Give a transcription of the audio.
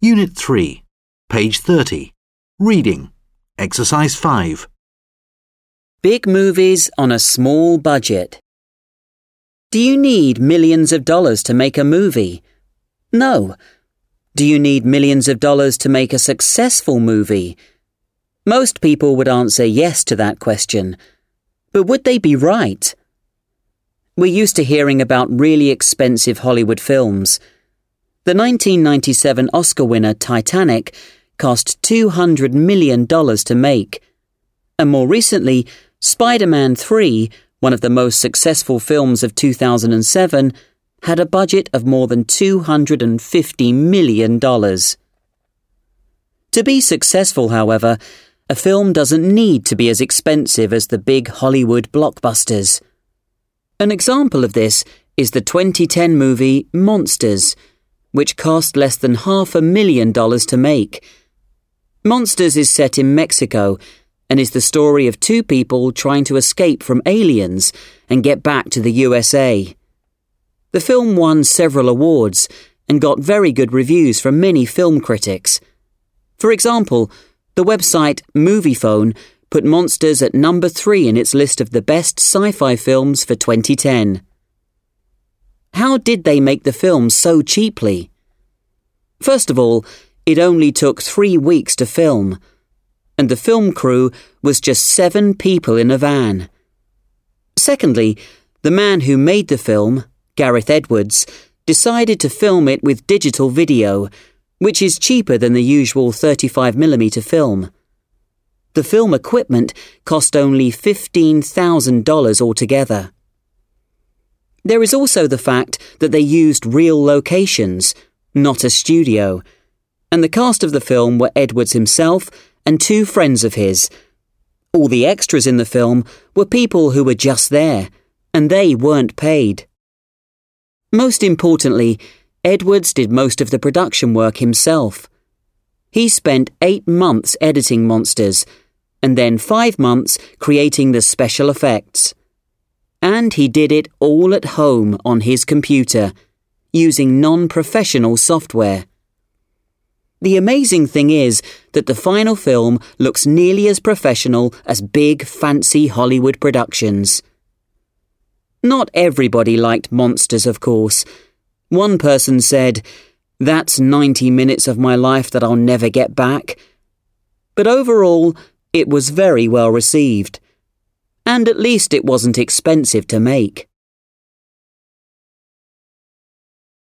Unit 3, page 30. Reading. Exercise 5. Big movies on a small budget. Do you need millions of dollars to make a movie? No. Do you need millions of dollars to make a successful movie? Most people would answer yes to that question. But would they be right? We're used to hearing about really expensive Hollywood films. The 1997 Oscar winner Titanic cost $200 million to make. And more recently, Spider Man 3, one of the most successful films of 2007, had a budget of more than $250 million. To be successful, however, a film doesn't need to be as expensive as the big Hollywood blockbusters. An example of this is the 2010 movie Monsters which cost less than half a million dollars to make. Monsters is set in Mexico and is the story of two people trying to escape from aliens and get back to the USA. The film won several awards and got very good reviews from many film critics. For example, the website Moviefone put Monsters at number three in its list of the best sci fi films for 2010. How did they make the film so cheaply? First of all, it only took three weeks to film, and the film crew was just seven people in a van. Secondly, the man who made the film, Gareth Edwards, decided to film it with digital video, which is cheaper than the usual 35mm film. The film equipment cost only $15,000 altogether. There is also the fact that they used real locations, not a studio, and the cast of the film were Edwards himself and two friends of his. All the extras in the film were people who were just there, and they weren't paid. Most importantly, Edwards did most of the production work himself. He spent eight months editing Monsters, and then five months creating the special effects. And he did it all at home on his computer, using non professional software. The amazing thing is that the final film looks nearly as professional as big, fancy Hollywood productions. Not everybody liked Monsters, of course. One person said, That's 90 minutes of my life that I'll never get back. But overall, it was very well received and at least it wasn't expensive to make.